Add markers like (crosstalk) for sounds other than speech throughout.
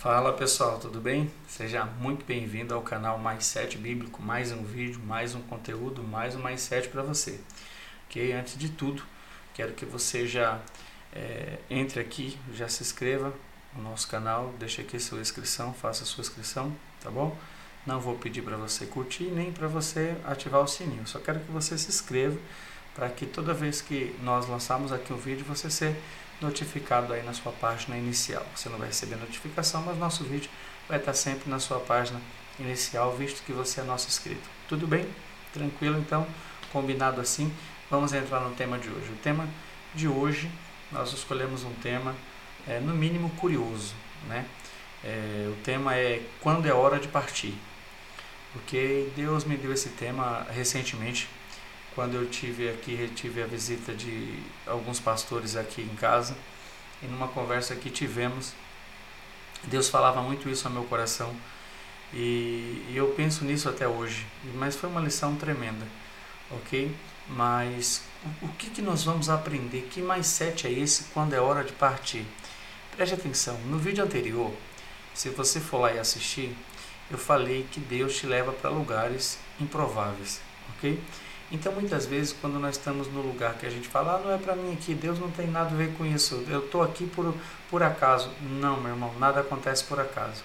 Fala pessoal, tudo bem? Seja muito bem-vindo ao canal Mais 7 Bíblico, mais um vídeo, mais um conteúdo, mais um Mais 7 para você. Ok? Antes de tudo, quero que você já é, entre aqui, já se inscreva no nosso canal, deixe aqui sua inscrição, faça sua inscrição, tá bom? Não vou pedir para você curtir nem para você ativar o sininho, só quero que você se inscreva para que toda vez que nós lançarmos aqui um vídeo você ser notificado aí na sua página inicial. Você não vai receber notificação, mas nosso vídeo vai estar sempre na sua página inicial, visto que você é nosso inscrito. Tudo bem? Tranquilo? Então, combinado assim, vamos entrar no tema de hoje. O tema de hoje, nós escolhemos um tema, é, no mínimo, curioso. Né? É, o tema é Quando é hora de partir. Porque Deus me deu esse tema recentemente, quando eu tive aqui, tive a visita de alguns pastores aqui em casa, e numa conversa que tivemos, Deus falava muito isso ao meu coração, e, e eu penso nisso até hoje, mas foi uma lição tremenda, ok? Mas o, o que, que nós vamos aprender? Que mais sete é esse quando é hora de partir? Preste atenção, no vídeo anterior, se você for lá e assistir, eu falei que Deus te leva para lugares improváveis, ok? Então, muitas vezes, quando nós estamos no lugar que a gente fala, ah, não é para mim aqui, Deus não tem nada a ver com isso, eu estou aqui por, por acaso. Não, meu irmão, nada acontece por acaso.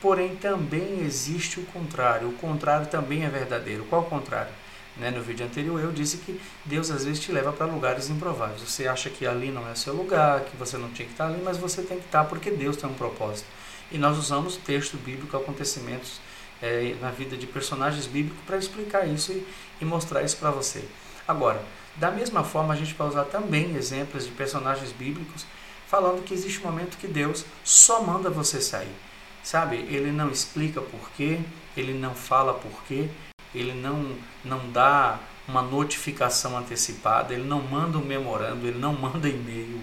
Porém, também existe o contrário, o contrário também é verdadeiro. Qual o contrário? Né? No vídeo anterior eu disse que Deus às vezes te leva para lugares improváveis. Você acha que ali não é seu lugar, que você não tinha que estar ali, mas você tem que estar porque Deus tem um propósito. E nós usamos texto bíblico, acontecimentos é, na vida de personagens bíblicos para explicar isso e, e mostrar isso para você. Agora, da mesma forma, a gente vai usar também exemplos de personagens bíblicos falando que existe um momento que Deus só manda você sair. Sabe? Ele não explica porquê, ele não fala porquê, ele não, não dá uma notificação antecipada, ele não manda um memorando, ele não manda e-mail,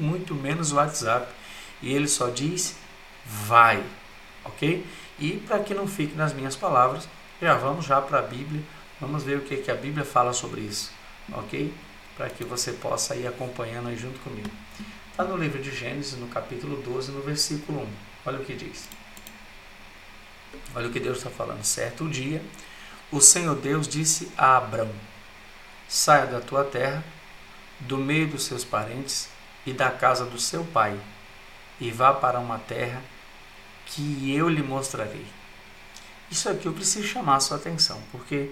muito menos WhatsApp, e ele só diz vai, ok? E para que não fique nas minhas palavras, já vamos já para a Bíblia, vamos ver o que, que a Bíblia fala sobre isso, ok? Para que você possa ir acompanhando aí junto comigo. Está no livro de Gênesis, no capítulo 12, no versículo 1. Olha o que diz. Olha o que Deus está falando. Certo dia, o Senhor Deus disse a Abrão: Saia da tua terra, do meio dos seus parentes e da casa do seu pai, e vá para uma terra que eu lhe mostrarei. Isso aqui eu preciso chamar a sua atenção, porque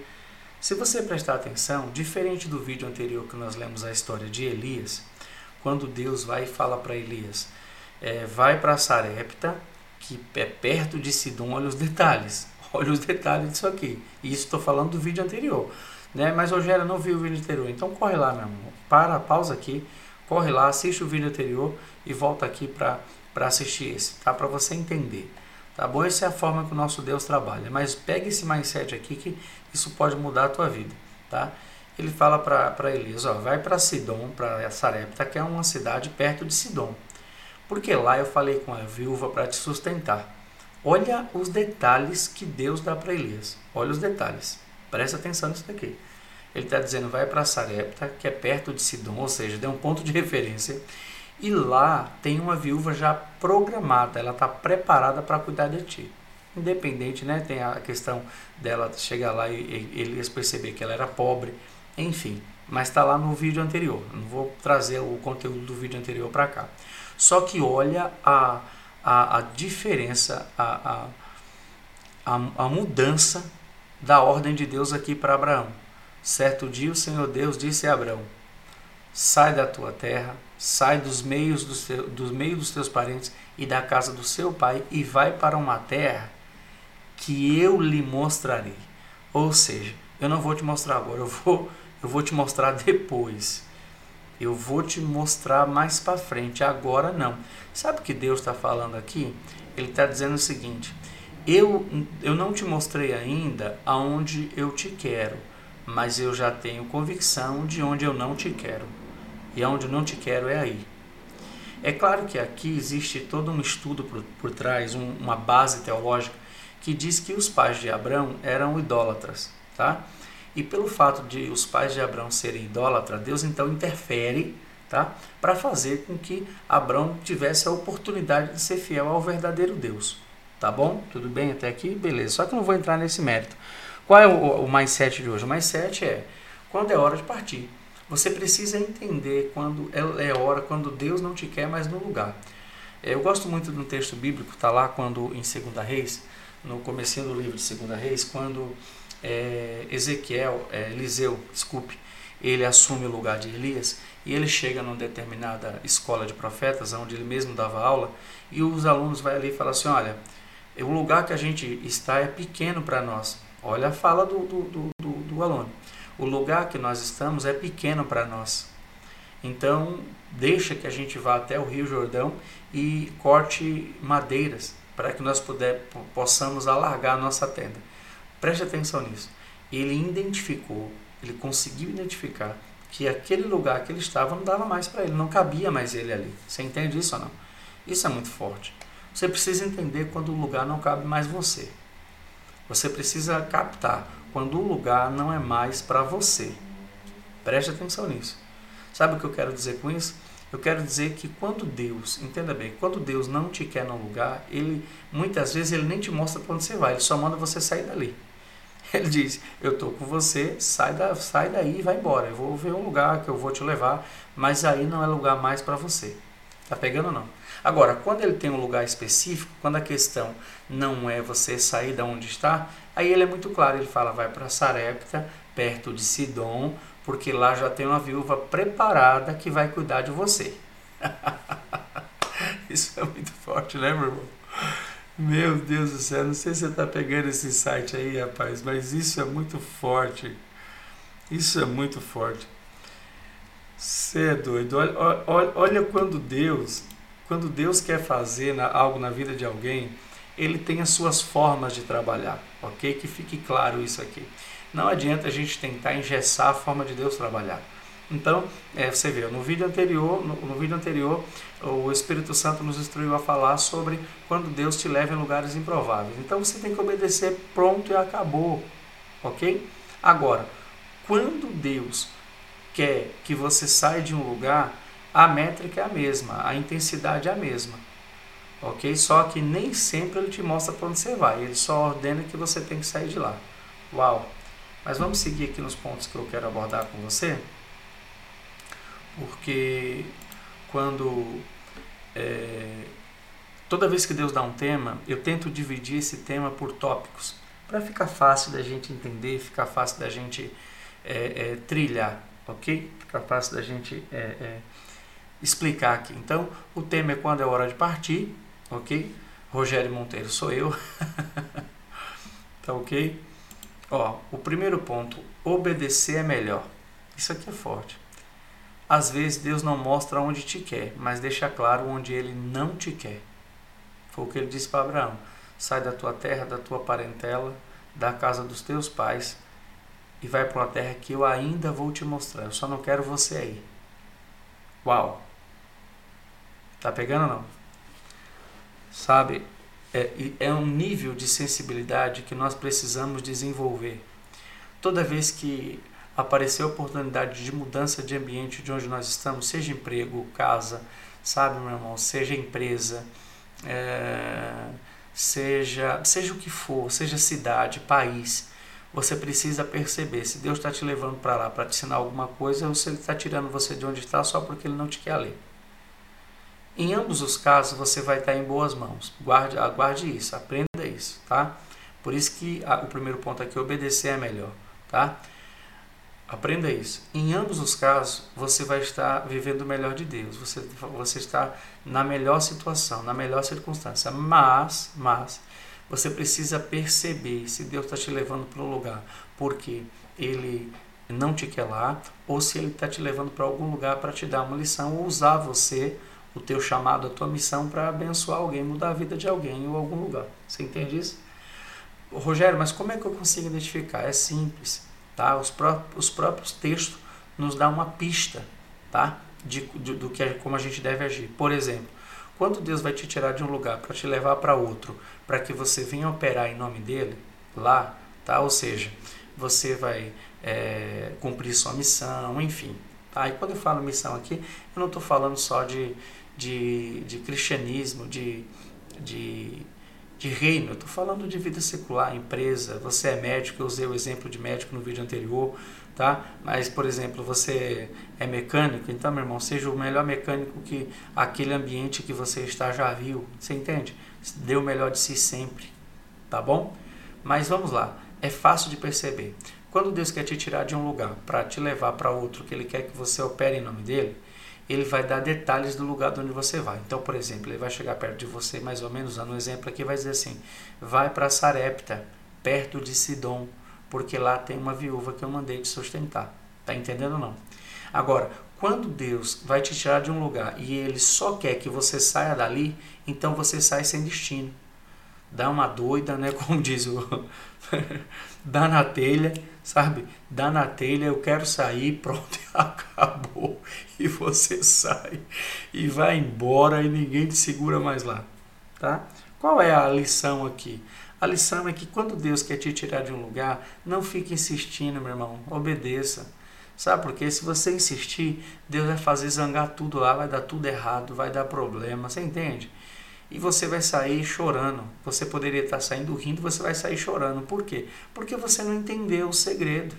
se você prestar atenção, diferente do vídeo anterior que nós lemos a história de Elias, quando Deus vai e fala para Elias, é, vai para Sarepta, que é perto de Sidom, olha os detalhes, (laughs) olha os detalhes disso aqui. E isso estou falando do vídeo anterior. Né? Mas Rogério não viu o vídeo anterior, então corre lá, meu irmão. Para, pausa aqui, corre lá, assiste o vídeo anterior e volta aqui para para assistir esse, tá? Para você entender. Tá bom? Essa é a forma que o nosso Deus trabalha. Mas pegue esse mindset aqui que isso pode mudar a tua vida, tá? Ele fala para Elias, ó, vai para Sidom, para Sarepta, que é uma cidade perto de Sidom. Porque lá eu falei com a viúva para te sustentar. Olha os detalhes que Deus dá para Elias. Olha os detalhes. Presta atenção nisso daqui. Ele está dizendo, vai para Sarepta, que é perto de Sidom, ou seja, deu um ponto de referência e lá tem uma viúva já programada, ela está preparada para cuidar de ti. Independente, né? Tem a questão dela chegar lá e, e eles perceber que ela era pobre, enfim. Mas está lá no vídeo anterior. Não vou trazer o conteúdo do vídeo anterior para cá. Só que olha a, a, a diferença, a, a, a, a mudança da ordem de Deus aqui para Abraão. Certo dia o Senhor Deus disse a Abraão: Sai da tua terra, sai dos meios dos, teu, dos meios dos teus parentes e da casa do seu pai e vai para uma terra que eu lhe mostrarei. Ou seja, eu não vou te mostrar agora, eu vou, eu vou te mostrar depois. Eu vou te mostrar mais para frente, agora não. Sabe o que Deus está falando aqui? Ele está dizendo o seguinte: eu, eu não te mostrei ainda aonde eu te quero, mas eu já tenho convicção de onde eu não te quero e aonde não te quero é aí. É claro que aqui existe todo um estudo por, por trás, um, uma base teológica que diz que os pais de Abraão eram idólatras, tá? E pelo fato de os pais de Abraão serem idólatras, Deus então interfere, tá? Para fazer com que Abraão tivesse a oportunidade de ser fiel ao verdadeiro Deus. Tá bom? Tudo bem até aqui? Beleza. Só que não vou entrar nesse mérito. Qual é o, o mais 7 de hoje? O mais 7 é quando é hora de partir. Você precisa entender quando é, é hora, quando Deus não te quer mais no lugar. Eu gosto muito de um texto bíblico, está lá quando em 2 Reis, no comecinho do livro de 2 Reis, quando é, Ezequiel, é, Eliseu, desculpe, ele assume o lugar de Elias e ele chega numa determinada escola de profetas, onde ele mesmo dava aula, e os alunos vai ali e falam assim, olha, o lugar que a gente está é pequeno para nós. Olha a fala do, do, do, do, do aluno. O lugar que nós estamos é pequeno para nós. Então, deixa que a gente vá até o Rio Jordão e corte madeiras para que nós puder, possamos alargar a nossa tenda. Preste atenção nisso. Ele identificou, ele conseguiu identificar que aquele lugar que ele estava não dava mais para ele, não cabia mais ele ali. Você entende isso ou não? Isso é muito forte. Você precisa entender quando o lugar não cabe mais você. Você precisa captar quando o lugar não é mais para você. Preste atenção nisso. Sabe o que eu quero dizer com isso? Eu quero dizer que quando Deus, entenda bem, quando Deus não te quer num lugar, ele muitas vezes ele nem te mostra para onde você vai, ele só manda você sair dali. (laughs) Ele diz: Eu estou com você, sai, da, sai daí e vai embora. Eu vou ver um lugar que eu vou te levar, mas aí não é lugar mais para você. Tá pegando ou não? Agora, quando ele tem um lugar específico, quando a questão não é você sair da onde está, aí ele é muito claro, ele fala, vai para Sarepta, perto de Sidom, porque lá já tem uma viúva preparada que vai cuidar de você. (laughs) Isso é muito forte, né, meu irmão? Meu Deus do céu, não sei se você está pegando esse site aí, rapaz, mas isso é muito forte. Isso é muito forte. Você é doido. Olha, olha, olha quando Deus quando Deus quer fazer algo na vida de alguém, ele tem as suas formas de trabalhar, ok? Que fique claro isso aqui. Não adianta a gente tentar engessar a forma de Deus trabalhar. Então, é, você vê, no vídeo anterior, no, no, vídeo anterior, o Espírito Santo nos instruiu a falar sobre quando Deus te leva em lugares improváveis. Então você tem que obedecer, pronto e acabou, ok? Agora, quando Deus quer que você saia de um lugar, a métrica é a mesma, a intensidade é a mesma. Ok? Só que nem sempre ele te mostra para onde você vai, ele só ordena que você tem que sair de lá. Uau! Mas vamos seguir aqui nos pontos que eu quero abordar com você, porque quando é, toda vez que Deus dá um tema, eu tento dividir esse tema por tópicos, para ficar fácil da gente entender, ficar fácil da gente é, é, trilhar, ok? Ficar fácil da gente é, é, explicar aqui. Então, o tema é quando é hora de partir, ok? Rogério Monteiro sou eu. (laughs) tá ok? Ó, o primeiro ponto, obedecer é melhor. Isso aqui é forte. Às vezes Deus não mostra onde te quer, mas deixa claro onde ele não te quer. Foi o que ele disse para Abraão: sai da tua terra, da tua parentela, da casa dos teus pais e vai para uma terra que eu ainda vou te mostrar. Eu só não quero você aí. Uau! Tá pegando ou não? Sabe, é, é um nível de sensibilidade que nós precisamos desenvolver. Toda vez que aparecer a oportunidade de mudança de ambiente de onde nós estamos, seja emprego, casa, sabe, meu irmão, seja empresa, é, seja, seja o que for, seja cidade, país, você precisa perceber se Deus está te levando para lá para te ensinar alguma coisa ou se Ele está tirando você de onde está só porque Ele não te quer ler. Em ambos os casos, você vai estar em boas mãos. Guarde, aguarde isso, aprenda isso, tá? Por isso que a, o primeiro ponto aqui, obedecer é melhor, tá? Aprenda isso. Em ambos os casos, você vai estar vivendo o melhor de Deus. Você, você está na melhor situação, na melhor circunstância. Mas, mas, você precisa perceber se Deus está te levando para um lugar porque Ele não te quer lá, ou se Ele está te levando para algum lugar para te dar uma lição ou usar você o teu chamado, a tua missão para abençoar alguém, mudar a vida de alguém ou algum lugar. Você entende isso? Rogério, mas como é que eu consigo identificar? É simples, tá? Os, pró os próprios textos nos dão uma pista, tá? De, de, do que como a gente deve agir. Por exemplo, quando Deus vai te tirar de um lugar para te levar para outro, para que você venha operar em nome dele lá, tá? Ou seja, você vai é, cumprir sua missão, enfim, Tá? E quando eu falo missão aqui, eu não estou falando só de, de, de cristianismo, de, de, de reino, eu estou falando de vida secular, empresa. Você é médico, eu usei o exemplo de médico no vídeo anterior, tá? Mas, por exemplo, você é mecânico, então, meu irmão, seja o melhor mecânico que aquele ambiente que você está já viu, você entende? Dê o melhor de si sempre, tá bom? Mas vamos lá, é fácil de perceber. Quando Deus quer te tirar de um lugar para te levar para outro, que Ele quer que você opere em nome dele, Ele vai dar detalhes do lugar de onde você vai. Então, por exemplo, Ele vai chegar perto de você, mais ou menos, usando um exemplo aqui, vai dizer assim: vai para Sarepta, perto de Sidom, porque lá tem uma viúva que eu mandei te sustentar. Tá entendendo ou não? Agora, quando Deus vai te tirar de um lugar e Ele só quer que você saia dali, então você sai sem destino. Dá uma doida, né? (laughs) Como diz o. dá na telha, sabe? Dá na telha, eu quero sair, pronto, (laughs) acabou. E você sai e vai embora e ninguém te segura mais lá, tá? Qual é a lição aqui? A lição é que quando Deus quer te tirar de um lugar, não fique insistindo, meu irmão, obedeça. Sabe por quê? Se você insistir, Deus vai fazer zangar tudo lá, vai dar tudo errado, vai dar problema, você entende? E você vai sair chorando. Você poderia estar saindo rindo, você vai sair chorando. Por quê? Porque você não entendeu o segredo.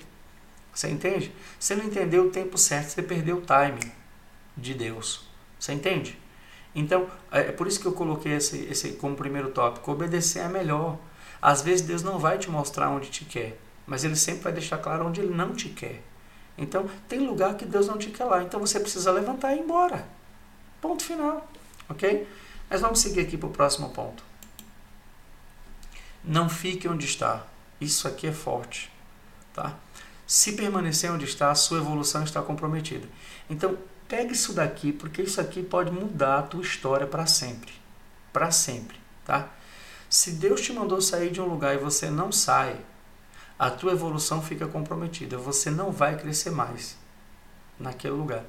Você entende? Você não entendeu o tempo certo, você perdeu o timing de Deus. Você entende? Então, é, é por isso que eu coloquei esse, esse como primeiro tópico. Obedecer é melhor. Às vezes Deus não vai te mostrar onde te quer, mas Ele sempre vai deixar claro onde Ele não te quer. Então, tem lugar que Deus não te quer lá. Então, você precisa levantar e ir embora. Ponto final. Ok? Mas vamos seguir aqui para o próximo ponto. Não fique onde está. Isso aqui é forte. Tá? Se permanecer onde está, a sua evolução está comprometida. Então, pegue isso daqui, porque isso aqui pode mudar a tua história para sempre. Para sempre. Tá? Se Deus te mandou sair de um lugar e você não sai, a tua evolução fica comprometida. Você não vai crescer mais naquele lugar.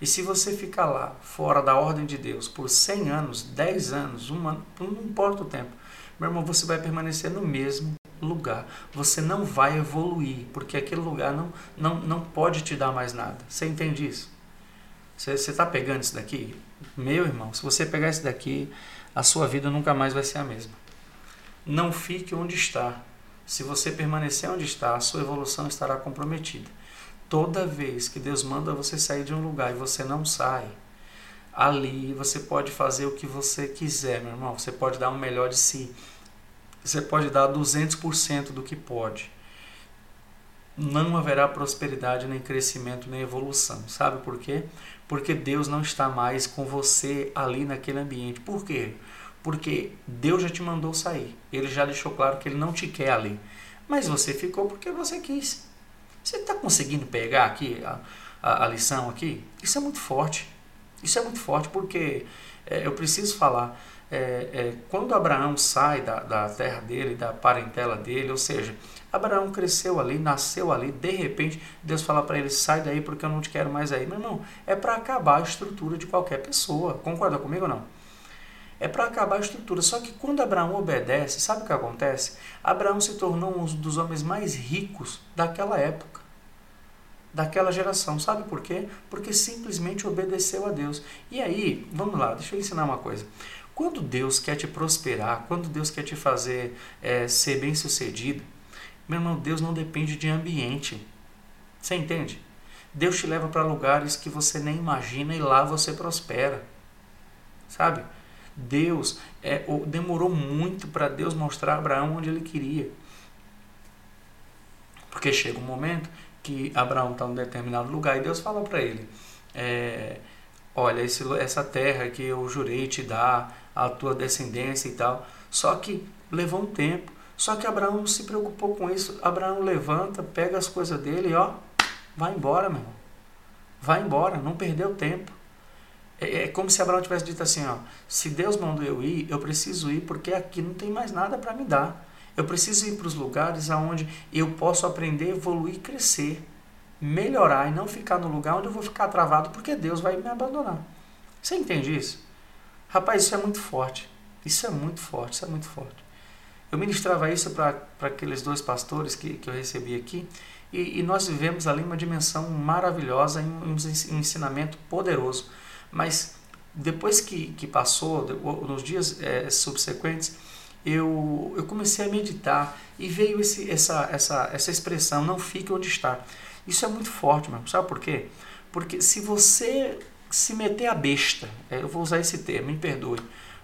E se você ficar lá, fora da ordem de Deus, por 100 anos, 10 anos, um ano, não importa o tempo, meu irmão, você vai permanecer no mesmo lugar. Você não vai evoluir, porque aquele lugar não, não, não pode te dar mais nada. Você entende isso? Você está pegando isso daqui? Meu irmão, se você pegar isso daqui, a sua vida nunca mais vai ser a mesma. Não fique onde está. Se você permanecer onde está, a sua evolução estará comprometida. Toda vez que Deus manda você sair de um lugar e você não sai, ali você pode fazer o que você quiser, meu irmão. Você pode dar o melhor de si. Você pode dar 200% do que pode. Não haverá prosperidade, nem crescimento, nem evolução. Sabe por quê? Porque Deus não está mais com você ali naquele ambiente. Por quê? Porque Deus já te mandou sair. Ele já deixou claro que ele não te quer ali. Mas você ficou porque você quis. Você está conseguindo pegar aqui a, a, a, lição aqui? Isso é muito forte. Isso é muito forte porque é, eu preciso falar. É, é, quando Abraão sai da, da terra dele, da parentela dele, ou seja, Abraão cresceu ali, nasceu ali, de repente Deus fala para ele: sai daí porque eu não te quero mais aí. Meu irmão, é para acabar a estrutura de qualquer pessoa. Concorda comigo ou não? É para acabar a estrutura. Só que quando Abraão obedece, sabe o que acontece? Abraão se tornou um dos homens mais ricos daquela época, daquela geração. Sabe por quê? Porque simplesmente obedeceu a Deus. E aí, vamos lá, deixa eu ensinar uma coisa. Quando Deus quer te prosperar, quando Deus quer te fazer é, ser bem sucedido, meu irmão, Deus não depende de ambiente. Você entende? Deus te leva para lugares que você nem imagina e lá você prospera. Sabe? Deus é, demorou muito para Deus mostrar a Abraão onde ele queria. Porque chega um momento que Abraão está em um determinado lugar e Deus fala para ele: é, Olha, esse, essa terra que eu jurei te dar, a tua descendência e tal. Só que levou um tempo. Só que Abraão não se preocupou com isso. Abraão levanta, pega as coisas dele e ó, vai embora, meu irmão. Vai embora, não perdeu tempo. É, é como se Abraão tivesse dito assim, ó, se Deus mandou eu ir, eu preciso ir porque aqui não tem mais nada para me dar. Eu preciso ir para os lugares aonde eu posso aprender, evoluir, crescer, melhorar e não ficar no lugar onde eu vou ficar travado porque Deus vai me abandonar. Você entende isso? Rapaz, isso é muito forte. Isso é muito forte, isso é muito forte. Eu ministrava isso para aqueles dois pastores que, que eu recebi aqui, e, e, nós vivemos ali uma dimensão maravilhosa, um, um ensinamento poderoso. Mas depois que, que passou, nos dias é, subsequentes, eu, eu comecei a meditar e veio esse, essa, essa, essa expressão, não fique onde está. Isso é muito forte, mano. Sabe por quê? Porque se você se meter a besta, é, eu vou usar esse termo, me perdoe,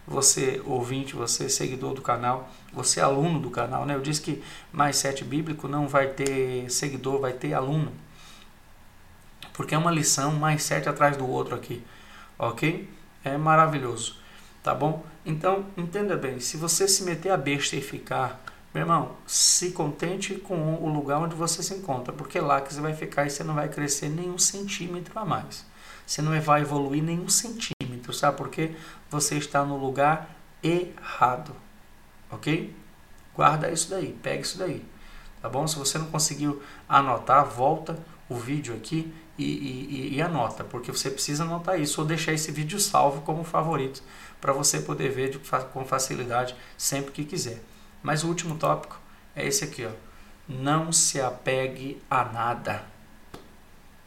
você ouvinte, você seguidor do canal, você aluno do canal, né? Eu disse que mais sete bíblico não vai ter seguidor, vai ter aluno. Porque é uma lição mais sete atrás do outro aqui, ok? É maravilhoso, tá bom? Então, entenda bem, se você se meter a besta e ficar, meu irmão, se contente com o lugar onde você se encontra, porque é lá que você vai ficar e você não vai crescer nenhum centímetro a mais. Você não vai evoluir nenhum centímetro, sabe por quê? Você está no lugar errado, ok? Guarda isso daí, pega isso daí, tá bom? Se você não conseguiu anotar, volta o vídeo aqui e, e, e, anota, porque você precisa anotar isso ou deixar esse vídeo salvo como favorito para você poder ver de, com facilidade sempre que quiser. Mas o último tópico é esse aqui, ó. Não se apegue a nada.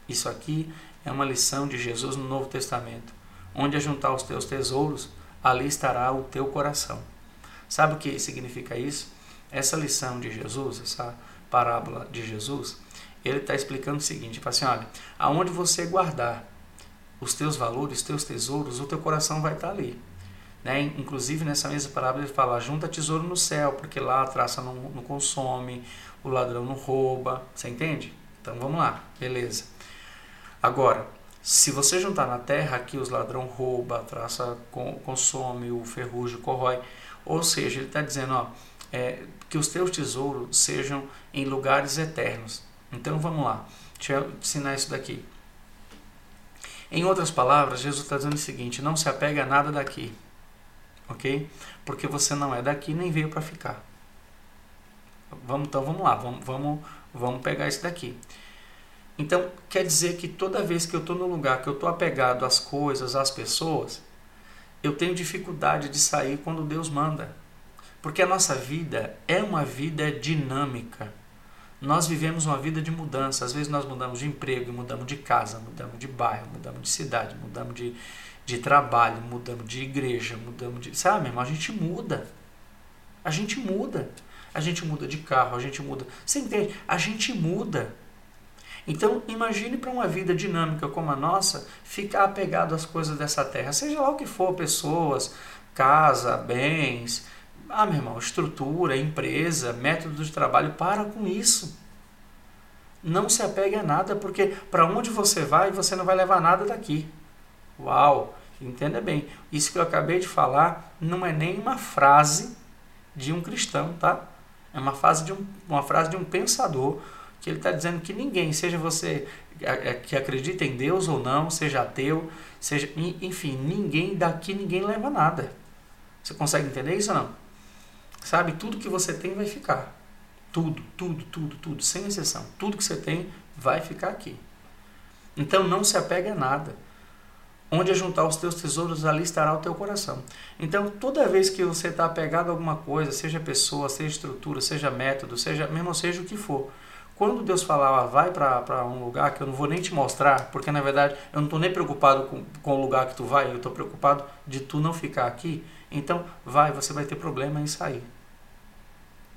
Isso aqui é uma lição de Jesus no Novo Testamento. Onde ajuntar os teus tesouros, ali estará o teu coração. Sabe o que significa isso? Essa lição de Jesus, essa parábola de Jesus, ele está explicando o seguinte: assim, olha, aonde você guardar os teus valores, os teus tesouros, o teu coração vai estar ali. Né? Inclusive nessa mesma parábola ele fala: junta tesouro no céu, porque lá a traça não, não consome, o ladrão não rouba. Você entende? Então vamos lá, beleza. Agora, se você juntar na terra, aqui os ladrão rouba, a traça consome, o ferrugem corrói. Ou seja, ele está dizendo ó, é, que os teus tesouros sejam em lugares eternos. Então vamos lá, deixa eu ensinar isso daqui. Em outras palavras, Jesus está dizendo o seguinte: não se apega a nada daqui ok? Porque você não é daqui nem veio para ficar. Vamos, então vamos lá, vamos, vamos, vamos pegar isso daqui. Então quer dizer que toda vez que eu estou no lugar que eu estou apegado às coisas, às pessoas, eu tenho dificuldade de sair quando Deus manda. Porque a nossa vida é uma vida dinâmica. Nós vivemos uma vida de mudança. Às vezes nós mudamos de emprego, mudamos de casa, mudamos de bairro, mudamos de cidade, mudamos de, de trabalho, mudamos de igreja, mudamos de. Sabe, irmão? A gente muda. A gente muda. A gente muda de carro, a gente muda. Você entende? A gente muda. Então, imagine para uma vida dinâmica como a nossa, ficar apegado às coisas dessa terra, seja lá o que for, pessoas, casa, bens, ah, meu irmão, estrutura, empresa, método de trabalho, para com isso. Não se apegue a nada, porque para onde você vai, você não vai levar nada daqui. Uau! Entenda bem, isso que eu acabei de falar não é nem uma frase de um cristão, tá? É uma frase de um, uma frase de um pensador que ele está dizendo que ninguém, seja você é, é, que acredita em Deus ou não, seja ateu, seja, enfim, ninguém daqui ninguém leva nada. Você consegue entender isso ou não? Sabe, tudo que você tem vai ficar. Tudo, tudo, tudo, tudo, sem exceção. Tudo que você tem vai ficar aqui. Então não se apega a nada. Onde juntar os teus tesouros, ali estará o teu coração. Então, toda vez que você está apegado a alguma coisa, seja pessoa, seja estrutura, seja método, seja mesmo seja o que for, quando Deus falar, ah, vai para um lugar que eu não vou nem te mostrar, porque na verdade eu não estou nem preocupado com, com o lugar que tu vai, eu estou preocupado de tu não ficar aqui, então vai, você vai ter problema em sair.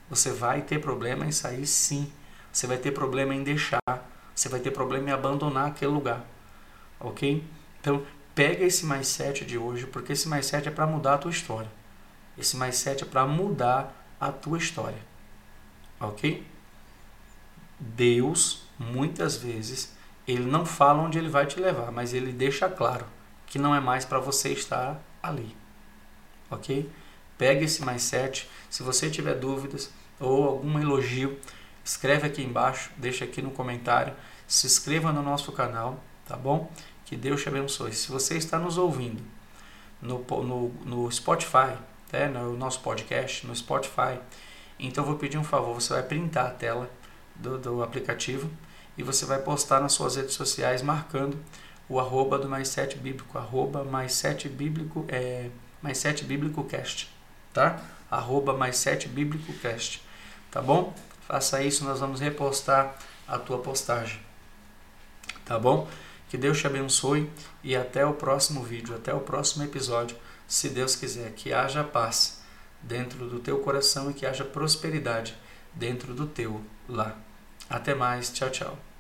Você vai ter problema em sair sim. Você vai ter problema em deixar. Você vai ter problema em abandonar aquele lugar. Ok? Então, pega esse mais 7 de hoje, porque esse mais 7 é para mudar a tua história. Esse mais 7 é para mudar a tua história. Ok? Deus, muitas vezes, ele não fala onde ele vai te levar, mas ele deixa claro que não é mais para você estar ali. Ok? Pega esse 7. Se você tiver dúvidas ou algum elogio, escreve aqui embaixo, deixa aqui no comentário. Se inscreva no nosso canal, tá bom? Que Deus te abençoe. Se você está nos ouvindo no, no, no Spotify, né, no nosso podcast, no Spotify, então eu vou pedir um favor, você vai printar a tela do, do aplicativo e você vai postar nas suas redes sociais marcando o arroba do mais sete bíblico, arroba mais sete bíblico, é, mais sete bíblico cast, tá? Arroba mais 7 bíblicocast, tá bom? Faça isso, nós vamos repostar a tua postagem, tá bom? Que Deus te abençoe e até o próximo vídeo, até o próximo episódio, se Deus quiser, que haja paz dentro do teu coração e que haja prosperidade dentro do teu lar. Até mais, tchau, tchau.